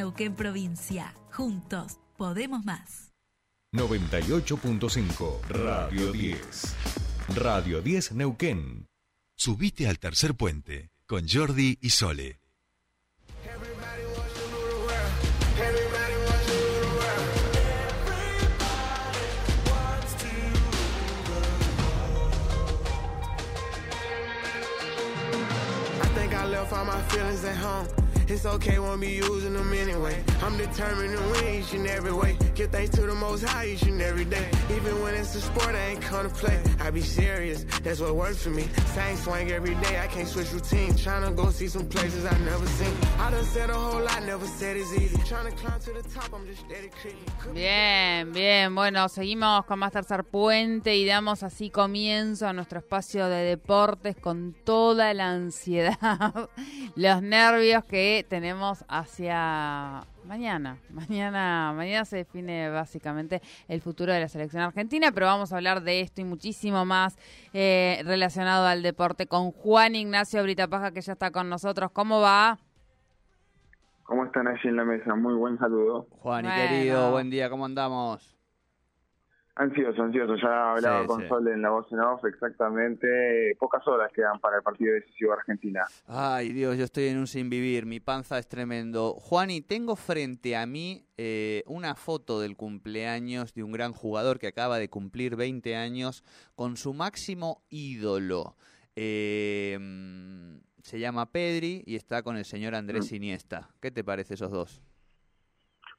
Neuquén Provincia. Juntos podemos más. 98.5 Radio 10. Radio 10 Neuquén. Subite al tercer puente con Jordi y Sole. left all my feelings at home. It's okay, won't be using them anyway. I'm determined to win each and every way. Give thanks to the most high each and every day. Even when it's a sport, I ain't gonna play. I be serious, that's what works for me. Same swing every day, I can't switch routine. Tryna go see some places I never seen. I done said a whole lot, never said it's easy. Tryna climb to the top, I'm just steady creeping. Bien, bien, bueno, seguimos con y damos así comienzo a nuestro espacio de deportes con toda la ansiedad, los nervios que tenemos hacia mañana. Mañana, mañana se define básicamente el futuro de la selección argentina, pero vamos a hablar de esto y muchísimo más eh, relacionado al deporte con Juan Ignacio Britapaja, que ya está con nosotros. ¿Cómo va? ¿Cómo están allí en la mesa? Muy buen saludo. Juan y querido, buen día, ¿cómo andamos? Ansioso, ansioso. Ya hablaba con Sol en la voz en off, exactamente. Pocas horas quedan para el partido decisivo de Argentina. Ay, Dios, yo estoy en un sin vivir. Mi panza es tremendo. Juani, tengo frente a mí eh, una foto del cumpleaños de un gran jugador que acaba de cumplir 20 años con su máximo ídolo. Eh, se llama Pedri y está con el señor Andrés mm. Iniesta. ¿Qué te parece esos dos?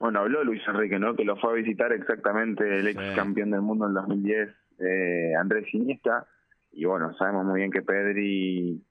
Bueno, habló Luis Enrique, ¿no? Que lo fue a visitar exactamente el ex campeón del mundo en 2010, eh, Andrés Iniesta. Y bueno, sabemos muy bien que Pedri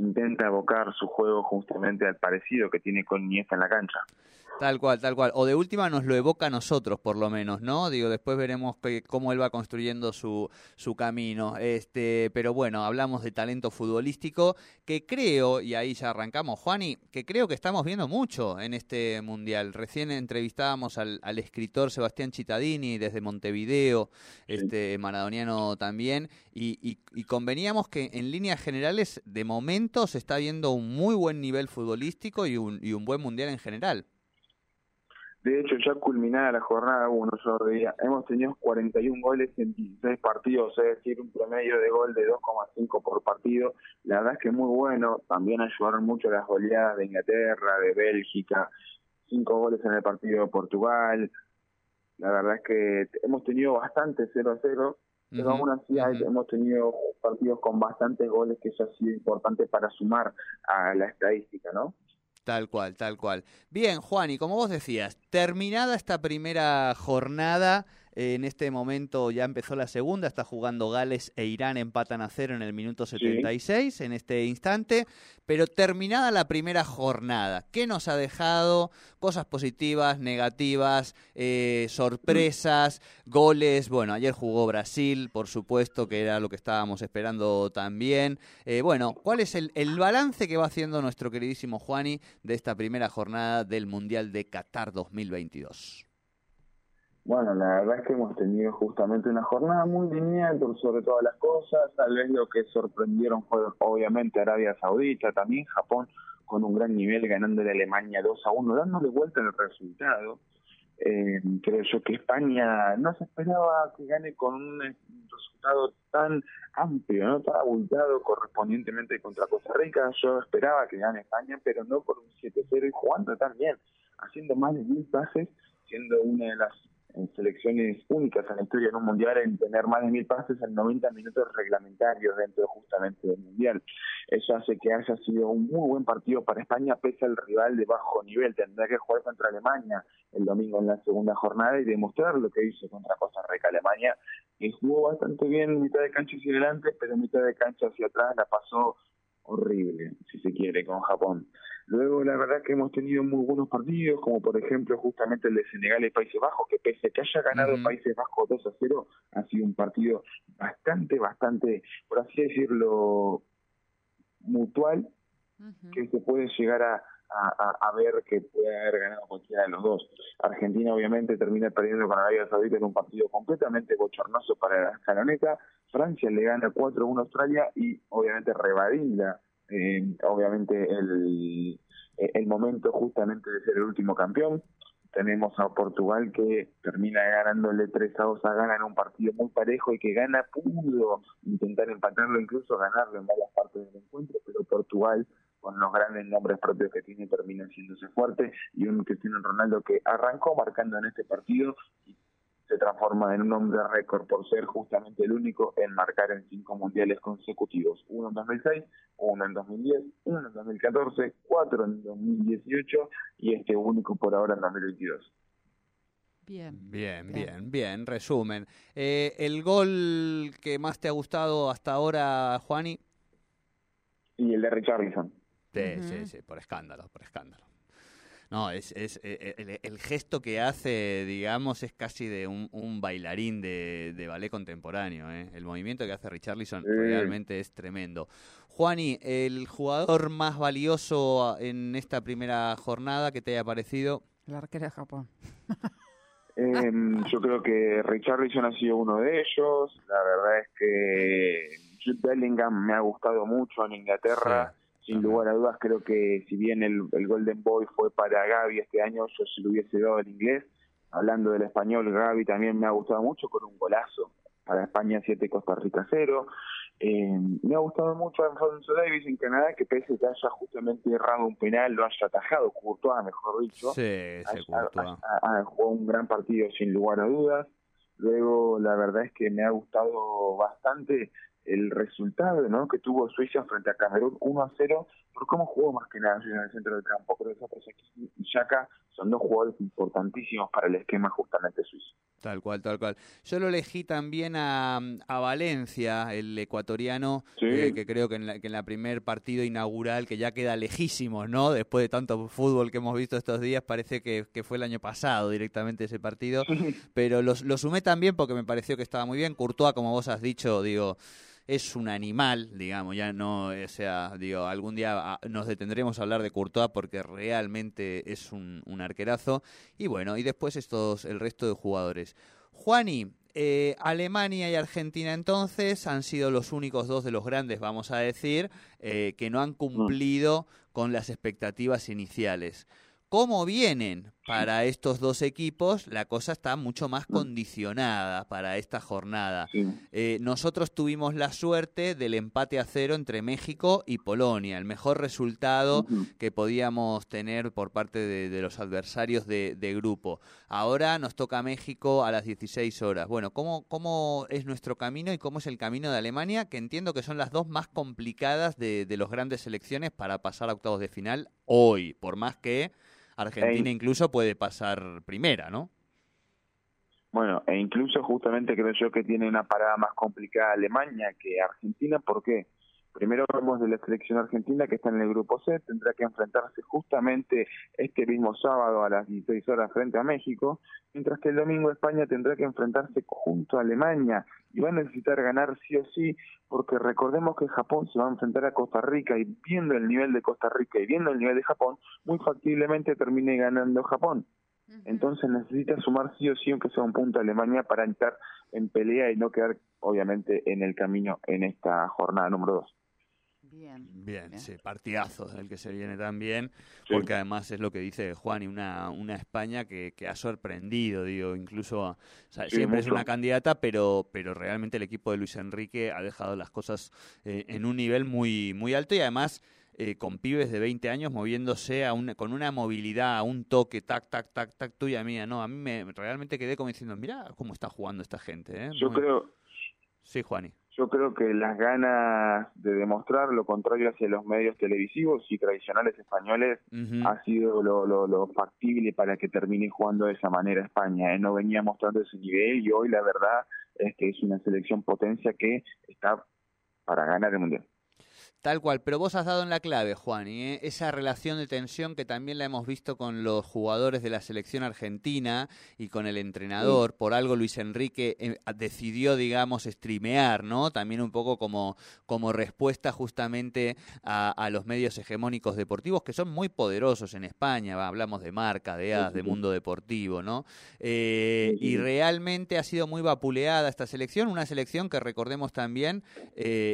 intenta evocar su juego justamente al parecido que tiene con Iniesta en la cancha. Tal cual, tal cual. O de última nos lo evoca a nosotros, por lo menos, ¿no? Digo, después veremos cómo él va construyendo su, su camino. Este, pero bueno, hablamos de talento futbolístico que creo, y ahí ya arrancamos, Juani, que creo que estamos viendo mucho en este mundial. Recién entrevistábamos al, al escritor Sebastián Cittadini desde Montevideo, este maradoniano también, y, y, conveníamos que en líneas generales, de momento, se está viendo un muy buen nivel futbolístico y un, y un buen mundial en general. De hecho, ya culminada la jornada uno solo día, hemos tenido 41 goles en 16 partidos, es decir, un promedio de gol de 2,5 por partido. La verdad es que muy bueno. También ayudaron mucho las goleadas de Inglaterra, de Bélgica, cinco goles en el partido de Portugal. La verdad es que hemos tenido bastante 0 a 0, pero aún así hemos tenido partidos con bastantes goles que eso ha sido importante para sumar a la estadística, ¿no? Tal cual, tal cual. Bien, Juan, y como vos decías, terminada esta primera jornada, en este momento ya empezó la segunda, está jugando Gales e Irán empatan a cero en el minuto 76 en este instante, pero terminada la primera jornada, ¿qué nos ha dejado? Cosas positivas, negativas, eh, sorpresas, goles. Bueno, ayer jugó Brasil, por supuesto, que era lo que estábamos esperando también. Eh, bueno, ¿cuál es el, el balance que va haciendo nuestro queridísimo Juani de esta primera jornada del Mundial de Qatar 2022? Bueno, la verdad es que hemos tenido justamente una jornada muy lineal sobre todas las cosas. Tal vez lo que sorprendieron fue obviamente Arabia Saudita, también Japón con un gran nivel ganando de Alemania 2 a 1, dándole vuelta el resultado. Eh, creo yo que España no se esperaba que gane con un resultado tan amplio, no tan abultado correspondientemente contra Costa Rica. Yo esperaba que gane España, pero no por un 7-0 y jugando también, haciendo más de mil pases, siendo una de las en selecciones únicas en la historia en un mundial en tener más de mil pases en 90 minutos reglamentarios dentro justamente del mundial. Eso hace que haya sido un muy buen partido para España pese al rival de bajo nivel. Tendrá que jugar contra Alemania el domingo en la segunda jornada y demostrar lo que hizo contra Costa Rica. Alemania que jugó bastante bien mitad de cancha hacia adelante, pero mitad de cancha hacia atrás la pasó horrible, si se quiere, con Japón. Luego, la verdad que hemos tenido muy buenos partidos, como por ejemplo justamente el de Senegal y Países Bajos, que pese a que haya ganado Países Bajos 2 a 0, ha sido un partido bastante, bastante, por así decirlo, mutual, que se puede llegar a, a, ver que puede haber ganado cualquiera de los dos. Argentina obviamente termina perdiendo con Arabia Saudita en un partido completamente bochornoso para la escaloneta. Francia le gana 4-1 a Australia y obviamente rebadinda eh, obviamente el, eh, el momento justamente de ser el último campeón. Tenemos a Portugal que termina ganándole 3 a 2 a Ghana en un partido muy parejo y que Ghana pudo intentar empatarlo, incluso ganarlo en varias partes del encuentro, pero Portugal con los grandes nombres propios que tiene termina haciéndose fuerte y un Cristiano Ronaldo que arrancó marcando en este partido y se transforma en un hombre récord por ser justamente el único en marcar en cinco mundiales consecutivos. Uno en 2006, uno en 2010, uno en 2014, cuatro en 2018 y este único por ahora en 2022. Bien. Bien, bien, bien, resumen. Eh, ¿El gol que más te ha gustado hasta ahora, Juani? Y el de Richarlison. Sí, sí, sí, por escándalo, por escándalo. No, es, es eh, el, gesto que hace, digamos, es casi de un, bailarín de, ballet contemporáneo. ¿eh? El movimiento que hace Richarlison realmente es tremendo. Juani, el jugador más valioso en esta primera jornada que te haya parecido. El arquero de Japón. Em, yo creo que Richarlison ha sido uno de ellos. La verdad es que Jude Bellingham me ha gustado mucho en Inglaterra sin lugar a dudas creo que si bien el, Golden Boy fue para Gaby este año, yo si lo hubiese dado en inglés. Hablando del español, Gaby también me ha gustado mucho con un golazo para España 7 Costa Rica 0. Eh, me ha gustado mucho Alfonso Davis en Canadá, que pese que haya justamente errado un penal, lo haya atajado, Courtois, mejor dicho. Sí, sí, jugó un gran partido sin lugar a dudas. Luego, la verdad es que me ha gustado bastante el resultado ¿no? que tuvo Suiza frente a Camerún 1 a 0 por cómo jugó más que nada en el centro del campo. Creo que y Yaka son dos jugadores importantísimos para el esquema justamente suizo. Tal cual, tal cual. Yo lo elegí también a, a Valencia, el ecuatoriano, eh, que creo que en, la, que en la primer partido inaugural, que ya queda lejísimos, ¿no? Después de tanto fútbol que hemos visto estos días, parece que, que fue el año pasado directamente ese partido. Pero lo, lo sumé también porque me pareció que estaba muy bien. Courtois, como vos has dicho, digo es un animal, digamos, ya no, o sea, digo, algún día ah, nos detendremos a hablar de Courtois porque realmente es un, arquerazo. Y bueno, y después estos, el resto de jugadores. Juani, eh, Alemania y Argentina entonces han sido los únicos dos de los grandes, vamos a decir, eh, que no han cumplido con las expectativas iniciales cómo vienen para estos dos equipos, la cosa está mucho más condicionada para esta jornada. Eh, nosotros tuvimos la suerte del empate a cero entre México y Polonia, el mejor resultado que podíamos tener por parte de, los adversarios de, grupo. Ahora nos toca México a las 16 horas. Bueno, ¿cómo, ¿cómo es nuestro camino y cómo es el camino de Alemania? Que entiendo que son las dos más complicadas de, de los grandes selecciones para pasar a octavos de final hoy, por más que Argentina incluso puede pasar primera, ¿no? Bueno, e incluso justamente creo yo que tiene una parada más complicada Alemania que Argentina, ¿por qué? Primero vemos de la selección argentina que está en el grupo C, tendrá que enfrentarse justamente este mismo sábado a las 16 horas frente a México, mientras que el domingo España tendrá que enfrentarse junto a Alemania y va a necesitar ganar sí o sí, porque recordemos que Japón se va a enfrentar a Costa Rica y viendo el nivel de Costa Rica y viendo el nivel de Japón, muy factiblemente termine ganando Japón. Entonces necesita sumar sí o sí, aunque sea un punto a Alemania, para entrar en pelea y no quedar, obviamente, en el camino en esta jornada número 2. Bien, bien, sí, partidazo el que se viene también, porque además es lo que dice Juan y una, una España que, que ha sorprendido, digo, incluso siempre es una candidata, pero, pero realmente el equipo de Luis Enrique ha dejado las cosas eh, en un nivel muy, muy alto y además eh, con pibes de 20 años moviéndose a un, con una movilidad, a un toque, tac, tac, tac, tac, tuya mía, no, a mí me realmente quedé como diciendo, mira cómo está jugando esta gente. ¿eh? Yo creo... Sí, Juani yo creo que las ganas de demostrar lo contrario hacia los medios televisivos y tradicionales españoles ha sido lo, lo, factible para que termine jugando de esa manera España. ¿eh? No venía mostrando ese nivel y hoy la verdad es que es una selección potencia que está para ganar el Mundial. Tal cual, pero vos has dado en la clave, Juan, y ¿eh? esa relación de tensión que también la hemos visto con los jugadores de la selección argentina y con el entrenador. Por algo Luis Enrique eh, decidió, digamos, streamear, ¿no? También un poco como, como respuesta justamente a, los medios hegemónicos deportivos que son muy poderosos en España. hablamos de marca, de AS, de mundo deportivo, ¿no? Eh, y realmente ha sido muy vapuleada esta selección, una selección que recordemos también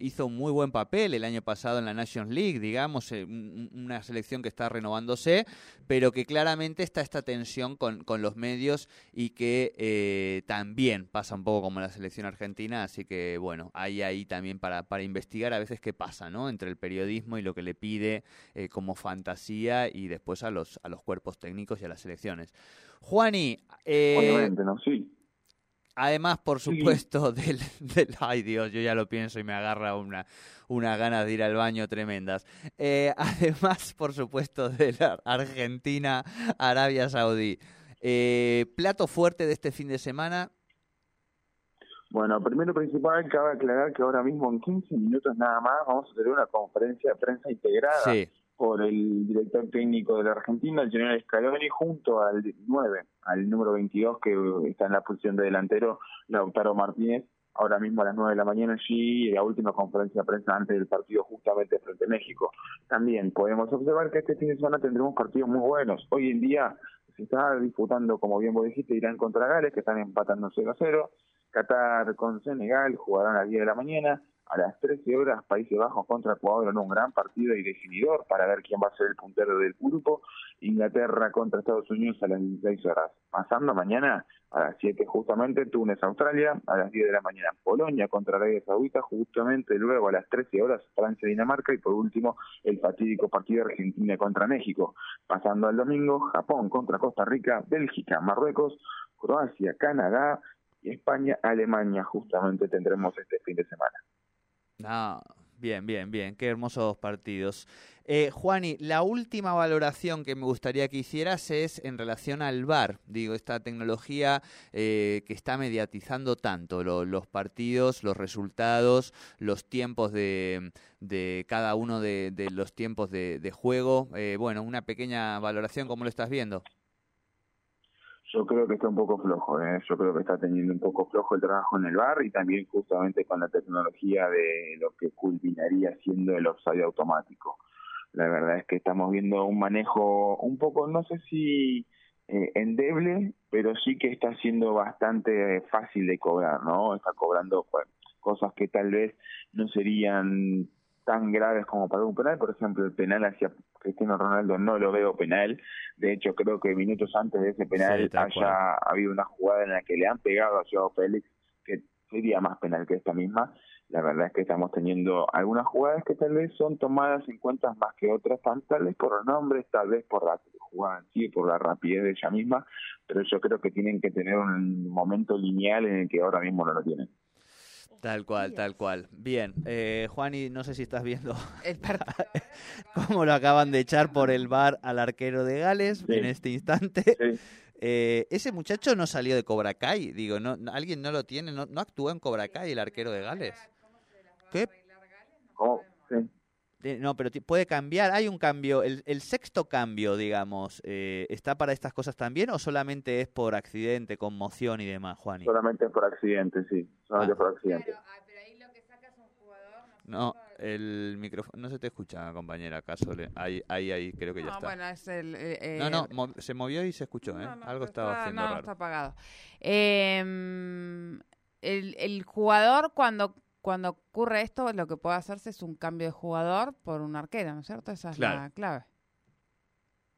hizo un muy buen papel el año pasado pasado en la Nations League, digamos, eh, una selección que está renovándose, pero que claramente está esta tensión con, con los medios y que eh, también pasa un poco como la selección argentina, así que bueno, hay ahí también para, para investigar a veces qué pasa, ¿no? Entre el periodismo y lo que le pide eh, como fantasía y después a los, a los cuerpos técnicos y a las selecciones. Juani. Sí. Además, por supuesto, del, del, Ay Dios, yo ya lo pienso y me agarra una, una ganas de ir al baño tremendas. Eh, además, por supuesto, de la Argentina, Arabia Saudí. Eh, plato fuerte de este fin de semana. Bueno, primero principal, cabe aclarar que ahora mismo en 15 minutos nada más vamos a tener una conferencia de prensa integrada. Sí por el director técnico de la Argentina, el general Scaloni, junto al 9, al número 22, que está en la posición de delantero, Lautaro Martínez, ahora mismo a las 9 de la mañana allí, la última conferencia de prensa antes del partido justamente frente a México. También podemos observar que este fin de semana tendremos partidos muy buenos. Hoy en día se está disputando, como bien vos dijiste, Irán contra Gales, que están empatando 0 a 0. Qatar con Senegal jugarán a las 10 de la mañana a las 13 horas Países Bajos contra Ecuador en un gran partido y definidor para ver quién va a ser el puntero del grupo. Inglaterra contra Estados Unidos a las 16 horas. Pasando mañana a las 7 justamente Túnez, Australia, a las 10 de la mañana Polonia contra Arabia Saudita, justamente luego a las 13 horas Francia, Dinamarca y por último el fatídico partido Argentina contra México. Pasando al domingo Japón contra Costa Rica, Bélgica, Marruecos, Croacia, Canadá y España, Alemania justamente tendremos este fin de semana. Ah, bien, bien, bien. Qué hermosos partidos. Eh, Juani, la última valoración que me gustaría que hicieras es en relación al VAR. Digo, esta tecnología eh, que está mediatizando tanto lo, los partidos, los resultados, los tiempos de, de cada uno de, de, los tiempos de, de juego. Eh, bueno, una pequeña valoración, ¿cómo lo estás viendo? Yo creo que está un poco flojo, ¿eh? yo creo que está teniendo un poco flojo el trabajo en el bar y también justamente con la tecnología de lo que culminaría siendo el offside automático. La verdad es que estamos viendo un manejo un poco, no sé si eh, endeble, pero sí que está siendo bastante fácil de cobrar, ¿no? Está cobrando pues, cosas que tal vez no serían tan graves como para un penal, por ejemplo, el penal hacia Cristiano Ronaldo no lo veo penal, de hecho creo que minutos antes de ese penal sí, haya cual. habido una jugada en la que le han pegado a Joao Félix que sería más penal que esta misma, la verdad es que estamos teniendo algunas jugadas que tal vez son tomadas en cuenta más que otras, tal vez por los nombres, tal vez por la jugada en sí, por la rapidez de ella misma, pero yo creo que tienen que tener un momento lineal en el que ahora mismo no lo tienen. Tal cual, tal cual. Bien, eh, Juani, no sé si estás viendo cómo lo acaban de echar por el bar al arquero de Gales sí. en este instante. Sí. Eh, ese muchacho no salió de Cobra Kai, digo, no, alguien no lo tiene, no, no actúa en Cobra Kai el arquero de Gales. ¿Qué? ¿Cómo? Sí. Eh, no, pero puede cambiar, hay un cambio, el, el sexto cambio, digamos, eh, ¿está para estas cosas también o solamente es por accidente, conmoción y demás, Juani? Solamente por accidente, sí, solamente ah. por accidente. Claro, ah, pero ahí lo que saca es un jugador. No, el micrófono, no se te escucha, compañera, acaso, ahí, ahí, ahí, creo que ya no, está. bueno, es el... Eh, no, no, mo se movió y se escuchó, ¿eh? No, no, Algo estaba está, haciendo no, raro. está apagado. Eh, el, el jugador cuando cuando ocurre esto, lo que puede hacerse es un cambio de jugador por un arquero, ¿no es cierto? Esa es claro. la clave.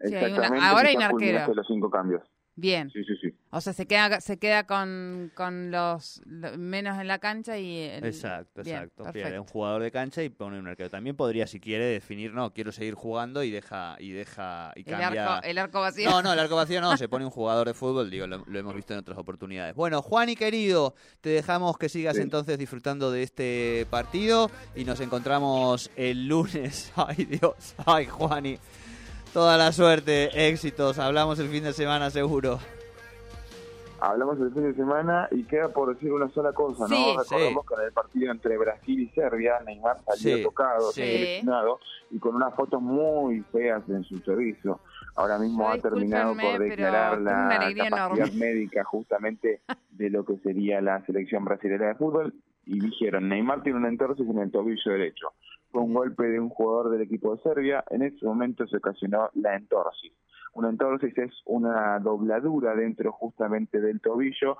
Sí, hay una, ahora hay un arquero. los cinco cambios. Bien. Sí, sí, sí. O sea, se queda, se queda con, con los, los menos en la cancha y... El... Exacto, Bien, exacto. Pierde un jugador de cancha y pone un arquero. También podría, si quiere, definir, no, quiero seguir jugando y deja y deja y El cambia. arco, el arco vacío. No, no, el arco vacío no, se pone un jugador de fútbol, digo, lo, lo hemos visto en otras oportunidades. Bueno, Juan y querido, te dejamos que sigas Sí. entonces disfrutando de este partido y nos encontramos el lunes. Ay, Dios, ay, Juani. Toda la suerte, éxitos, hablamos el fin de semana seguro. Hablamos el fin de semana y queda por decir una sola cosa, ¿no? Sí. Recordemos que en el partido entre Brasil y Serbia, Neymar salió Sí, tocado, sí. lesionado y con unas fotos muy feas en su servicio. Ahora mismo ha terminado por declarar la capacidad enorme. médica justamente de lo que sería la selección brasileña de fútbol y dijeron, Neymar tiene una entorsis en el tobillo derecho. Fue un golpe de un jugador del equipo de Serbia, en ese momento se ocasionó la entorsis. Una entorsis es una dobladura dentro justamente del tobillo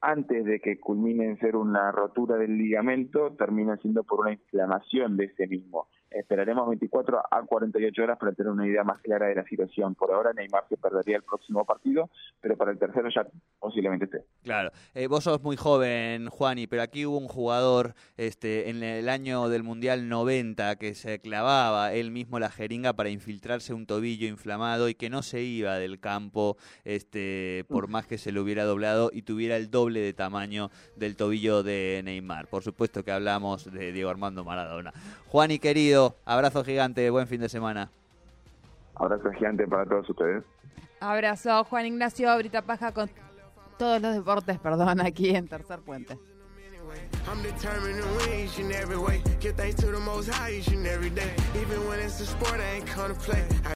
antes de que culmine en ser una rotura del ligamento, termina siendo por una inflamación de ese mismo. Esperaremos 24 a 48 horas para tener una idea más clara de la situación. Por ahora Neymar se perdería el próximo partido, pero para el tercero ya posiblemente esté. Claro. Eh, vos sos muy joven, Juani, pero aquí hubo un jugador este, en el año del Mundial 90 que se clavaba él mismo la jeringa para infiltrarse un tobillo inflamado y que no se iba del campo este, por más que se lo hubiera doblado y tuviera el doble de tamaño del tobillo de Neymar. Por supuesto que hablamos de Diego Armando Maradona. Juani, querido, abrazo gigante, buen fin de semana. Abrazo gigante para todos ustedes. Abrazo, Juan Ignacio Brita Paja con todos los deportes, perdón, aquí en Tercer Puente. I'm determined to win each and every way. Give thanks to the most high each and every day. Even when it's a sport, I ain't come to play. I